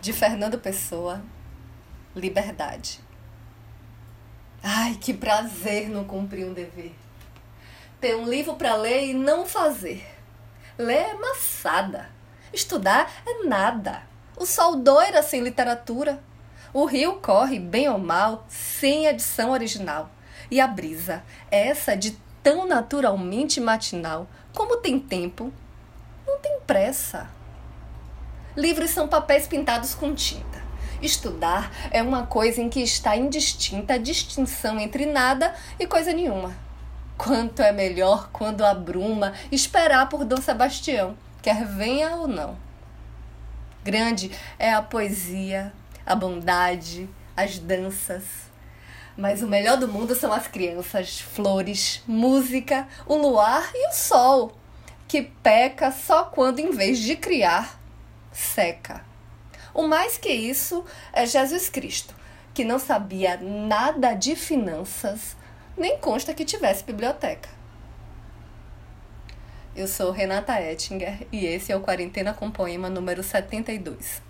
de Fernando Pessoa, Liberdade. Ai, que prazer não cumprir um dever. Ter um livro para ler e não fazer. Ler é maçada. Estudar é nada. O sol doira sem literatura. O rio corre, bem ou mal, sem edição original. E a brisa, essa de tão naturalmente matinal, como tem tempo, não tem pressa. Livros são papéis pintados com tinta. Estudar é uma coisa em que está indistinta a distinção entre nada e coisa nenhuma. Quanto é melhor quando a bruma esperar por Dom Sebastião, quer venha ou não. Grande é a poesia, a bondade, as danças. Mas o melhor do mundo são as crianças, flores, música, o luar e o sol, que peca só quando, em vez de criar, seca. O mais que isso é Jesus Cristo, que não sabia nada de finanças, nem consta que tivesse biblioteca. Eu sou Renata Ettinger e esse é o Quarentena com Poema número 72.